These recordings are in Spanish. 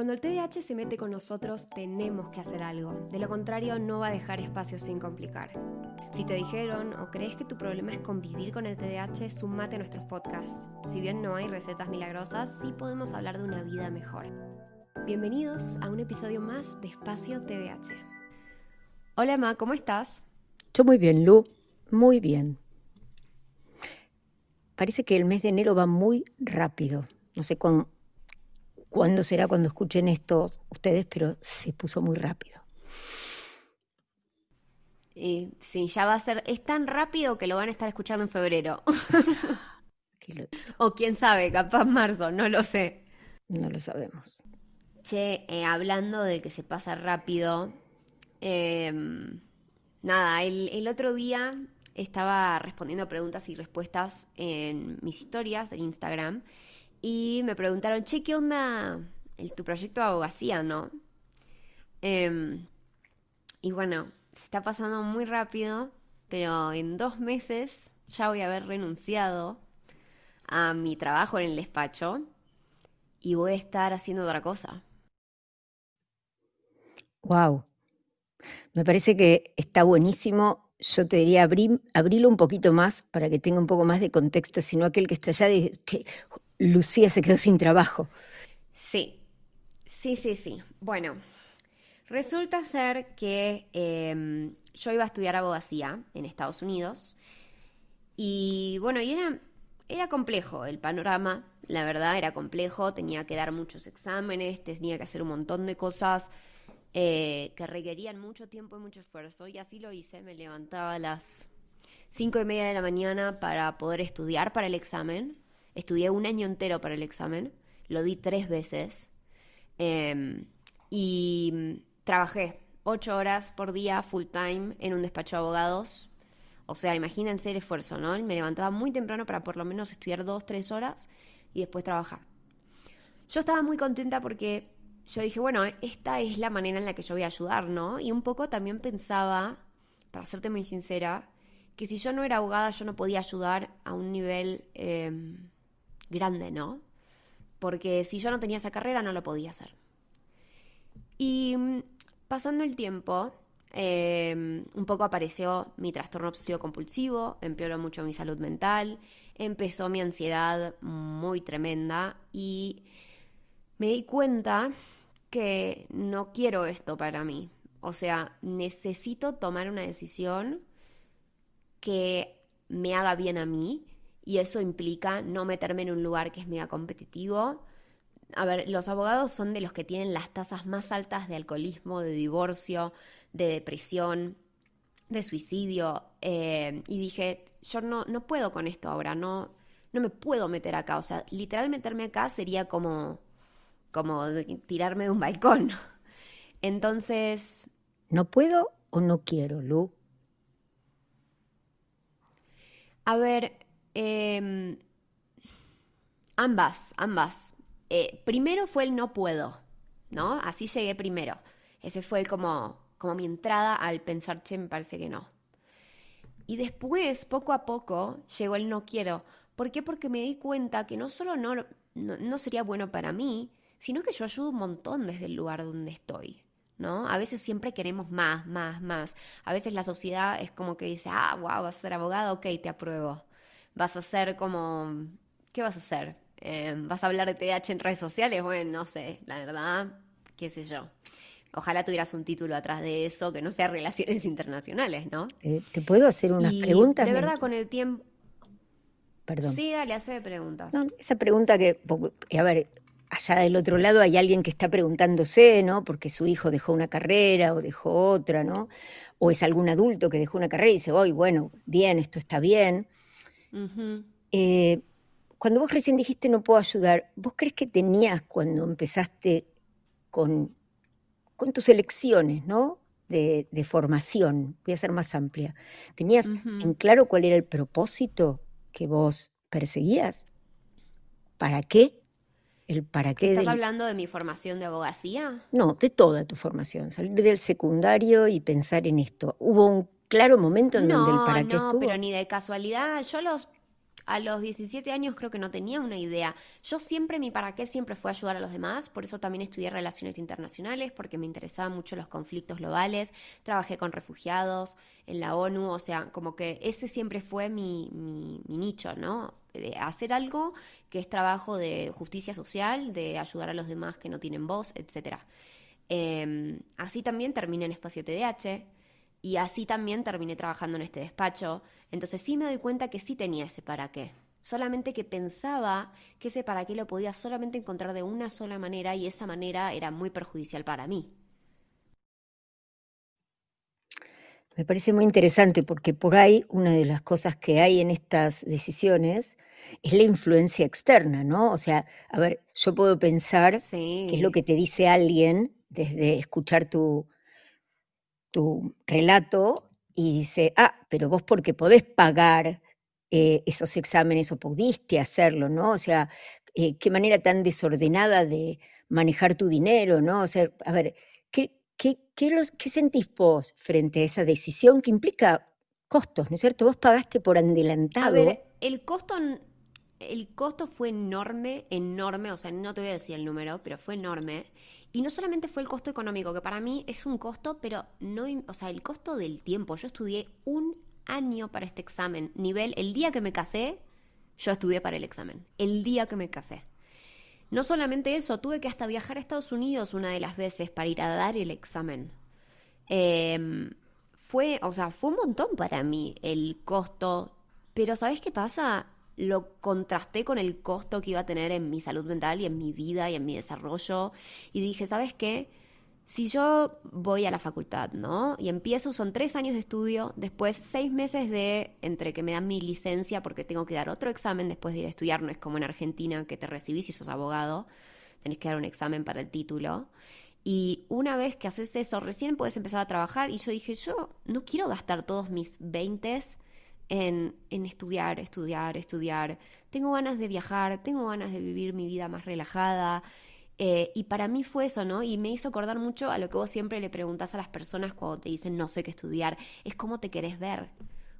Cuando el TDAH se mete con nosotros, tenemos que hacer algo. De lo contrario, no va a dejar espacio sin complicar. Si te dijeron o crees que tu problema es convivir con el TDAH, sumate a nuestros podcasts. Si bien no hay recetas milagrosas, sí podemos hablar de una vida mejor. Bienvenidos a un episodio más de Espacio TDAH. Hola, Ma, ¿cómo estás? Yo muy bien, Lu, muy bien. Parece que el mes de enero va muy rápido. No sé con cuándo será cuando escuchen esto ustedes, pero se puso muy rápido. Y sí, ya va a ser, es tan rápido que lo van a estar escuchando en febrero. o quién sabe, capaz marzo, no lo sé. No lo sabemos. Che, eh, hablando de que se pasa rápido, em, nada, el, el, otro día estaba respondiendo preguntas y respuestas en mis historias de Instagram y me preguntaron, che, ¿qué onda el, tu proyecto de abogacía, no? Em, y bueno, se está pasando muy rápido, pero en dos meses ya voy a haber renunciado a mi trabajo en el despacho y voy a estar haciendo otra cosa. Wow. Me parece que está buenísimo. Yo te diría abrir, abrirlo un poquito más para que tenga un poco más de contexto, sino aquel que está allá de Lucía se quedó sin trabajo. Sí, sí, sí, sí. Bueno, resulta ser que em, yo iba a estudiar abogacía en Estados Unidos y bueno, y era, era complejo el panorama, la verdad era complejo, tenía que dar muchos exámenes, tenía que hacer un montón de cosas eh, que requerían mucho tiempo y mucho esfuerzo. Y así lo hice, me levantaba a las cinco y media de la mañana para poder estudiar para el examen Estudié un año entero para el examen, lo di tres veces em, y trabajé ocho horas por día full time en un despacho de abogados. O sea, imagínense el esfuerzo, ¿no? Me levantaba muy temprano para por lo menos estudiar dos, tres horas y después trabajar. Yo estaba muy contenta porque yo dije, bueno, esta es la manera en la que yo voy a ayudar, ¿no? Y un poco también pensaba, para serte muy sincera, que si yo no era abogada yo no podía ayudar a un nivel em, grande, ¿no? Porque si yo no tenía esa carrera no lo podía hacer. Y mm, pasando el tiempo, em, un poco apareció mi trastorno obsesivo compulsivo, empeoró mucho mi salud mental, empezó mi ansiedad muy tremenda y me di cuenta que no quiero esto para mí. O sea, necesito tomar una decisión que me haga bien a mí y eso implica no meterme en un lugar que es mega competitivo. A ver, los abogados son de los que tienen las tasas más altas de alcoholismo, de divorcio, de depresión, de suicidio. Eh, y dije, yo no, no puedo con esto ahora, no, no me puedo meter acá. O sea, literal meterme acá sería como, como tirarme de un balcón. Entonces... ¿No puedo o no quiero, Lu? A ver, Em, ambas, ambas. Eh, primero fue el no puedo, ¿no? Así llegué primero. Ese fue como, como mi entrada al pensar, che, me parece que no. Y después, poco a poco, llegó el no quiero. ¿Por qué? Porque me di cuenta que no solo no, no, no sería bueno para mí, sino que yo ayudo un montón desde el lugar donde estoy. ¿no? A veces siempre queremos más, más, más. A veces la sociedad es como que dice, ah, wow, vas a ser abogado, ok, te apruebo vas a hacer como, ¿qué vas a hacer? Eh, ¿Vas a hablar de TDAH en redes sociales? Bueno, no sé, la verdad, qué sé yo. Ojalá tuvieras un título atrás de eso que no sea relaciones internacionales, ¿no? Eh, ¿Te puedo hacer unas preguntas? De verdad, con el tiempo... Perdón. Sí, dale, hace preguntas. esa pregunta que, a ver, allá del otro lado hay alguien que está preguntándose, ¿no? Porque su hijo dejó una carrera o dejó otra, ¿no? O es algún adulto que dejó una carrera y dice, hoy, bueno, bien, esto está bien. Eh, cuando vos recién dijiste no puedo ayudar, ¿vos crees que tenías cuando empezaste con, con tus elecciones, ¿no? De, formación, voy a ser más amplia, ¿tenías en claro cuál era el propósito que vos perseguías? ¿Para qué? El para qué. ¿Estás hablando de mi formación de abogacía? No, de toda tu formación, salir del secundario y pensar en esto. ¿Hubo un claro momento en donde el para qué no, pero ni de casualidad. Yo los. a los 17 años creo que no tenía una idea. Yo siempre, mi para qué siempre fue ayudar a los demás, por eso también estudié relaciones internacionales, porque me interesaban mucho los conflictos globales, trabajé con refugiados en la ONU, o sea, como que ese siempre fue mi, mi, nicho, ¿no? Eh, hacer algo que es trabajo de justicia social, de ayudar a los demás que no tienen voz, etc. Em, así también terminé en Espacio TDH y así también terminé trabajando en este despacho. Entonces sí me doy cuenta que sí tenía ese para qué. Solamente que pensaba que ese para qué lo podía solamente encontrar de una sola manera y esa manera era muy perjudicial para mí. Me parece muy interesante porque por ahí una de las cosas que hay en estas decisiones es la influencia externa, ¿no? O sea, a ver, yo puedo pensar qué es lo que te dice alguien desde escuchar tu, tu relato y dice, ah, pero vos porque podés pagar eh, esos exámenes o pudiste hacerlo, ¿no? O sea, eh, qué manera tan desordenada de manejar tu dinero, ¿no? O sea, a ver, ¿qué, qué, qué sentís vos frente a esa decisión que implica costos, ¿no es cierto? Vos pagaste por adelantado. A ver, el costo, el costo fue enorme, enorme, o sea, no te voy a decir el número, pero fue enorme. Y no solamente fue el costo económico, que para mí es un costo, pero no, o sea, el costo del tiempo. Yo estudié un año para este examen. Nivel, el día que me casé, yo estudié para el examen. El día que me casé. No solamente eso, tuve que hasta viajar a Estados Unidos una de las veces para ir a dar el examen. Em, fue, o sea, fue un montón para mí el costo. Pero ¿sabes qué pasa? Lo contrasté con el costo que iba a tener en mi salud mental y en mi vida y en mi desarrollo. Y dije, ¿sabes qué? Si yo voy a la facultad, ¿no? Y empiezo, son tres años de estudio, después seis meses de, entre que me dan mi licencia porque tengo que dar otro examen después de ir a estudiar, no es como en Argentina que te recibís si sos abogado, tenés que dar un examen para el título. Y una vez que haces eso, recién puedes empezar a trabajar. Y yo dije, yo no quiero gastar todos mis veintes en, estudiar, estudiar, estudiar. Tengo ganas de viajar, tengo ganas de vivir mi vida más relajada. Eh, y para mí fue eso, ¿no? Y me hizo acordar mucho a lo que vos siempre le preguntás a las personas cuando te dicen no sé qué estudiar. Es cómo te querés ver,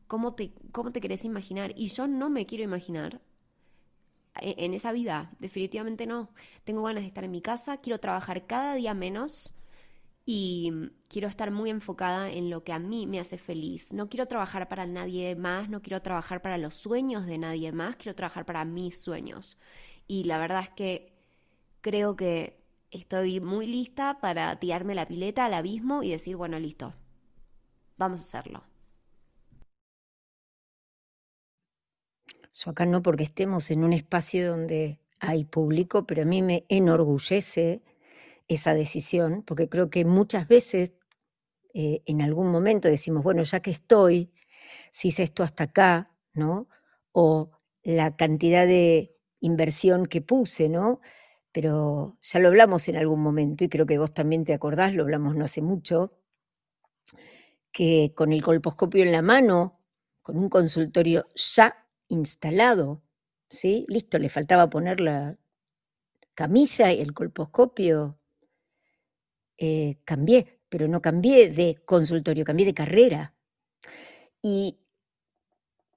cómo te, cómo te querés imaginar. Y yo no me quiero imaginar en esa vida, definitivamente no. Tengo ganas de estar en mi casa, quiero trabajar cada día menos y quiero estar muy enfocada en lo que a mí me hace feliz. No quiero trabajar para nadie más, no quiero trabajar para los sueños de nadie más, quiero trabajar para mis sueños. Y la verdad es que creo que estoy muy lista para tirarme la pileta al abismo y decir, bueno, listo, vamos a hacerlo. Yo acá no porque estemos en un espacio donde hay público, pero a mí me enorgullece esa decisión, porque creo que muchas veces eh, en algún momento decimos, bueno, ya que estoy, si hice esto hasta acá, ¿no? O la cantidad de inversión que puse, ¿no? Pero ya lo hablamos en algún momento y creo que vos también te acordás, lo hablamos no hace mucho, que con el colposcopio en la mano, con un consultorio ya instalado, ¿sí? Listo, le faltaba poner la camilla y el colposcopio eh, cambié, pero no cambié de consultorio, cambié de carrera. Y,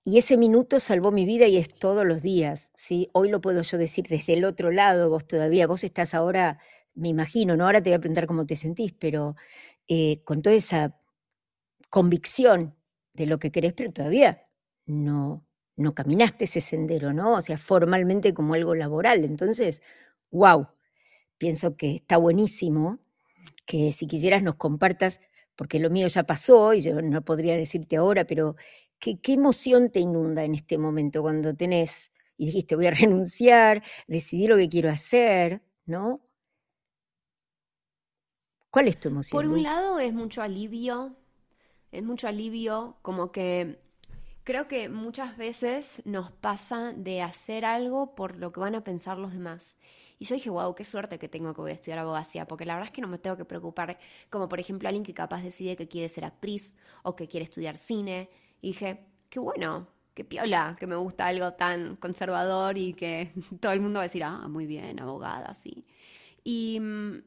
ese minuto salvó mi vida y es todos los días. ¿sí? Hoy lo puedo yo decir desde el otro lado, vos todavía, vos estás ahora, me imagino, ¿no? Ahora te voy a preguntar cómo te sentís, pero eh, con toda esa convicción de lo que querés, pero todavía no, no caminaste ese sendero, ¿no? O sea, formalmente como algo laboral. Entonces, wow, pienso que está buenísimo que si quisieras nos compartas, porque lo mío ya pasó y yo no podría decirte ahora, pero ¿qué, emoción te inunda en este momento cuando tenés y dijiste voy a renunciar, decidí lo que quiero hacer, ¿no? ¿Cuál es tu emoción? Por un lado es mucho alivio, es mucho alivio, como que creo que muchas veces nos pasa de hacer algo por lo que van a pensar los demás. Y yo dije, wow, qué suerte que tengo que voy a estudiar abogacía, porque la verdad es que no me tengo que preocupar, como por ejemplo alguien que capaz decide que quiere ser actriz o que quiere estudiar cine. Y dije, qué bueno, qué piola, que me gusta algo tan conservador y que todo el mundo va a decir, ah, muy bien, abogada, sí. Y mm,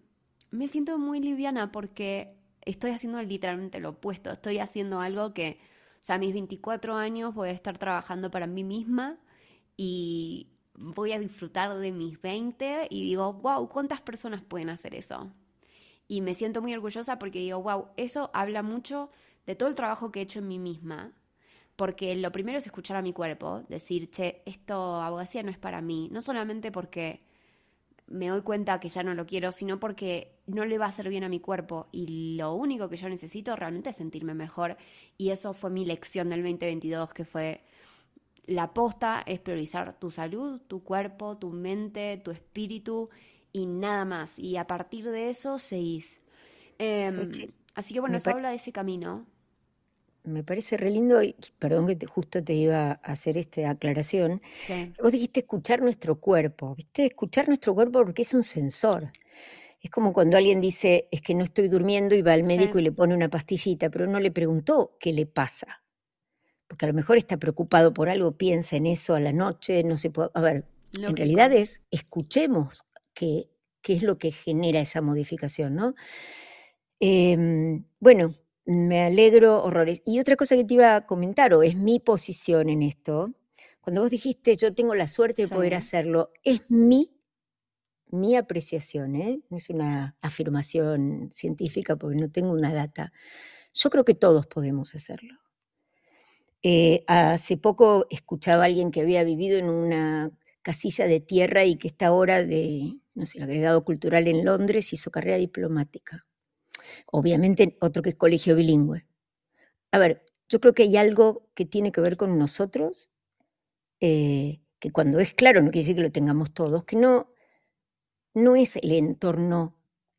me siento muy liviana porque estoy haciendo literalmente lo opuesto, estoy haciendo algo que, o sea, a mis 24 años voy a estar trabajando para mí misma y voy a disfrutar de mis 20 y digo, wow, ¿cuántas personas pueden hacer eso? Y me siento muy orgullosa porque digo, wow, eso habla mucho de todo el trabajo que he hecho en mí misma. Porque lo primero es escuchar a mi cuerpo, decir, che, esto abogacía no es para mí. No solamente porque me doy cuenta que ya no lo quiero, sino porque no le va a hacer bien a mi cuerpo. Y lo único que yo necesito realmente es sentirme mejor. Y eso fue mi lección del 2022, que fue la posta es priorizar tu salud, tu cuerpo, tu mente, tu espíritu y nada más. Y a partir de eso seguís. Em, así que bueno, eso habla de ese camino. Me parece re lindo, y perdón que justo te iba a hacer esta aclaración. Vos dijiste escuchar nuestro cuerpo, ¿viste? Escuchar nuestro cuerpo porque es un sensor. Es como cuando alguien dice, es que no estoy durmiendo y va al médico y le pone una pastillita, pero no le preguntó qué le pasa porque a lo mejor está preocupado por algo, piensa en eso a la noche, no se puede... A ver, en realidad es, escuchemos qué, qué es lo que genera esa modificación, ¿no? Em, bueno, me alegro horrores. Y otra cosa que te iba a comentar, o es mi posición en esto, cuando vos dijiste yo tengo la suerte de poder hacerlo, es mi, mi apreciación, ¿eh? no es una afirmación científica porque no tengo una data. Yo creo que todos podemos hacerlo. Eh, hace poco escuchaba a alguien que había vivido en una casilla de tierra y que está ahora de, no sé, agregado cultural en Londres, hizo carrera diplomática. Obviamente otro que es colegio bilingüe. A ver, yo creo que hay algo que tiene que ver con nosotros, eh, que cuando es claro, no quiere decir que lo tengamos todos, que no, no es el entorno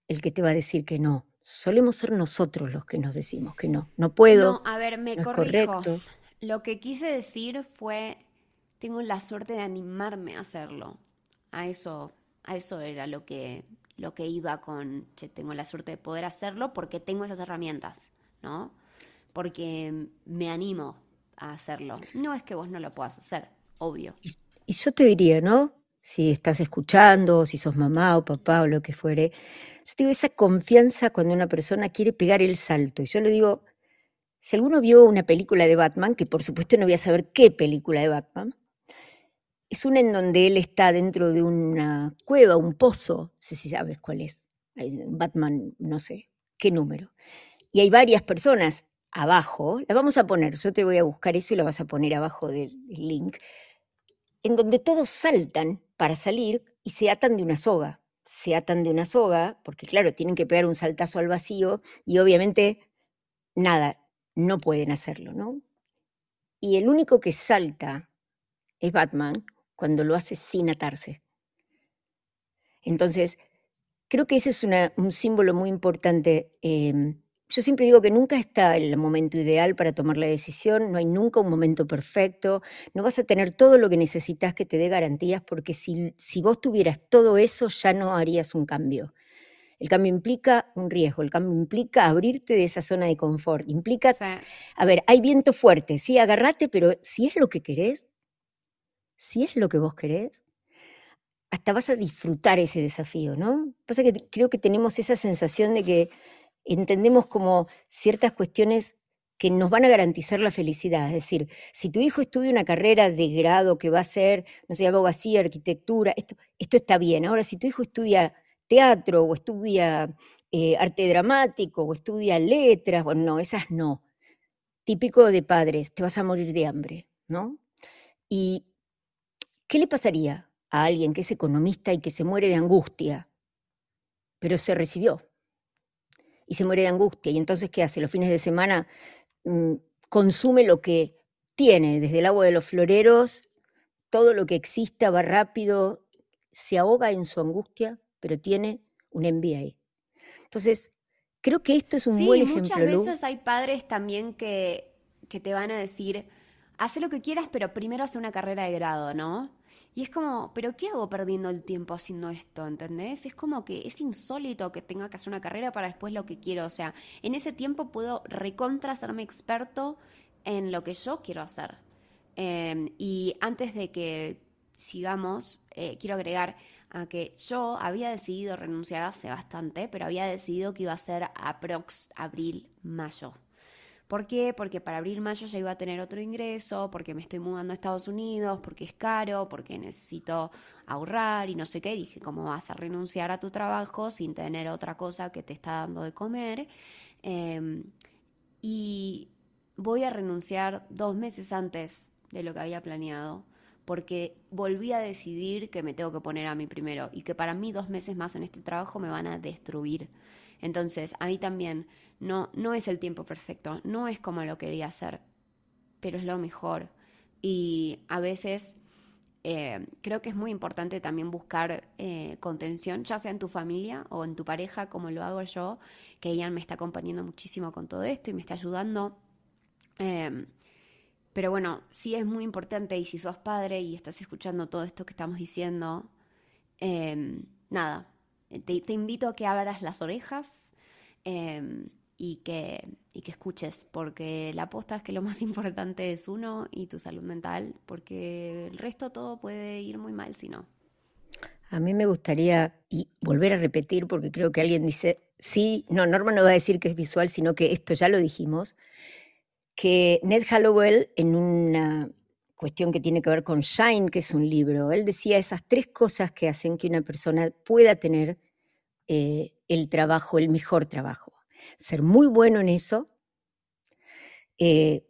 el que te va a decir que no. Solemos ser nosotros los que nos decimos que no. No puedo. No, a ver, me corrijo. Lo que quise decir fue, tengo la suerte de animarme a hacerlo. A eso, a eso era lo que, lo que iba con, che, tengo la suerte de poder hacerlo porque tengo esas herramientas, ¿no? Porque me animo a hacerlo. No es que vos no lo puedas hacer, obvio. Y, yo te diría, ¿no? Si estás escuchando, si sos mamá o papá o lo que fuere, yo digo esa confianza cuando una persona quiere pegar el salto. Y yo le digo, si alguno vio una película de Batman, que por supuesto no voy a saber qué película de Batman, es una en donde él está dentro de una cueva, un pozo, no sé si sabes cuál es, Batman, no sé qué número. Y hay varias personas abajo, la vamos a poner, yo te voy a buscar eso y la vas a poner abajo del link, en donde todos saltan para salir y se atan de una soga. Se atan de una soga, porque claro, tienen que pegar un saltazo al vacío y obviamente nada, no pueden hacerlo, ¿no? Y el único que salta es Batman cuando lo hace sin atarse. Entonces, creo que ese es un símbolo muy importante. Em, yo siempre digo que nunca está el momento ideal para tomar la decisión, no hay nunca un momento perfecto, no vas a tener todo lo que necesitas que te dé garantías, porque si, si vos tuvieras todo eso ya no harías un cambio. El cambio implica un riesgo, el cambio implica abrirte de esa zona de confort, implica, a ver, hay viento fuerte, sí, agarrate, pero si es lo que querés, si es lo que vos querés, hasta vas a disfrutar ese desafío, ¿no? Pasa que creo que tenemos esa sensación de que entendemos como ciertas cuestiones que nos van a garantizar la felicidad. Es decir, si tu hijo estudia una carrera de grado que va a ser, no sé, abogacía, arquitectura, esto, esto está bien. Ahora, si tu hijo estudia teatro o estudia eh, arte dramático o estudia letras, bueno, no, esas no. Típico de padres, te vas a morir de hambre, ¿no? ¿Y qué le pasaría a alguien que es economista y que se muere de angustia, pero se recibió? Y se muere de angustia, y entonces, ¿qué hace? Los fines de semana mm, consume lo que tiene, desde el agua de los floreros, todo lo que exista va rápido, se ahoga en su angustia pero tiene un MBA. Entonces, creo que esto es un buen ejemplo. Muchas veces hay padres también que, que te van a decir, haz lo que quieras, pero primero haz una carrera de grado, ¿no? Y es como, ¿pero qué hago perdiendo el tiempo haciendo esto? ¿Entendés? Es como que es insólito que tenga que hacer una carrera para después lo que quiero. O sea, en ese tiempo puedo recontra hacerme experto en lo que yo quiero hacer. Em, y antes de que sigamos, eh, quiero agregar, a que yo había decidido renunciar hace bastante, pero había decidido que iba a ser aprox abril, mayo. ¿Por qué? Porque para abril, mayo ya iba a tener otro ingreso, porque me estoy mudando a Estados Unidos, porque es caro, porque necesito ahorrar y no sé qué. Dije, ¿cómo vas a renunciar a tu trabajo sin tener otra cosa que te está dando de comer? Em, y voy a renunciar dos meses antes de lo que había planeado, porque volví a decidir que me tengo que poner a mí primero y que para mí dos meses más en este trabajo me van a destruir. Entonces, a mí también no, no es el tiempo perfecto, no es como lo quería hacer, pero es lo mejor. Y a veces eh, creo que es muy importante también buscar eh, contención, ya sea en tu familia o en tu pareja, como lo hago yo, que ella me está acompañando muchísimo con todo esto y me está ayudando. Em, pero bueno, sí es muy importante y si sos padre y estás escuchando todo esto que estamos diciendo, em, nada, te, te, invito a que abras las orejas em, y, que, y que escuches, porque la aposta es que lo más importante es uno y tu salud mental, porque el resto todo puede ir muy mal si no. A mí me gustaría y volver a repetir, porque creo que alguien dice, sí, no, Norma no va a decir que es visual, sino que esto ya lo dijimos, que Ned Hallowell en una cuestión que tiene que ver con Shine, que es un libro, él decía esas tres cosas que hacen que una persona pueda tener eh, el trabajo, el mejor trabajo. Ser muy bueno en eso, eh,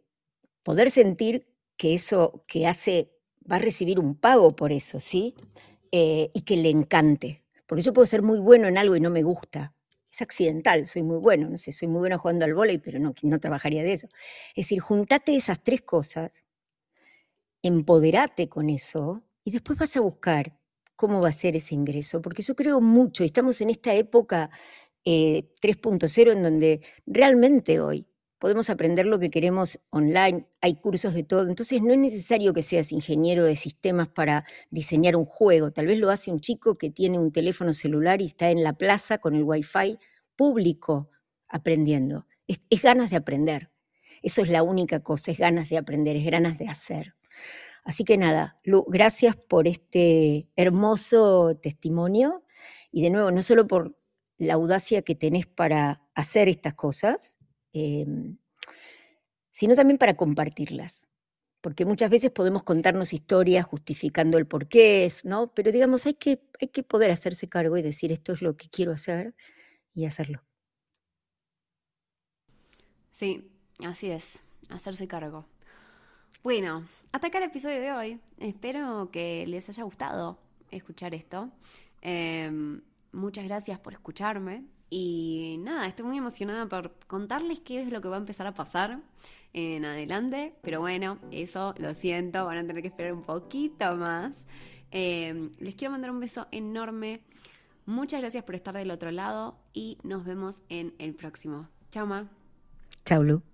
poder sentir que eso que hace va a recibir un pago por eso, ¿sí? Eh, y que le encante. Porque yo puedo ser muy bueno en algo y no me gusta, es accidental, soy muy bueno, no sé, soy muy bueno jugando al vóley, pero no, no trabajaría de eso. Es decir, juntate esas tres cosas, empoderate con eso y después vas a buscar cómo va a ser ese ingreso, porque yo creo mucho, y estamos en esta época 3.0 eh, en donde realmente hoy podemos aprender lo que queremos online, hay cursos de todo, entonces no es necesario que seas ingeniero de sistemas para diseñar un juego, tal vez lo hace un chico que tiene un teléfono celular y está en la plaza con el wifi público aprendiendo, es, ganas de aprender, eso es la única cosa, es ganas de aprender, es ganas de hacer. Así que nada, gracias por este hermoso testimonio y de nuevo, no solo por la audacia que tenés para hacer estas cosas, Em, sino también para compartirlas. Porque muchas veces podemos contarnos historias justificando el por qué ¿no? Pero digamos, hay que, hay que poder hacerse cargo y decir esto es lo que quiero hacer y hacerlo. Sí, así es, hacerse cargo. Bueno, hasta acá el episodio de hoy. Espero que les haya gustado escuchar esto. Em, muchas gracias por escucharme. Y nada, estoy muy emocionada por contarles qué es lo que va a empezar a pasar en adelante. Pero bueno, eso lo siento, van a tener que esperar un poquito más. Eh, les quiero mandar un beso enorme. Muchas gracias por estar del otro lado y nos vemos en el próximo. Chao, Ma. Chao, Lu.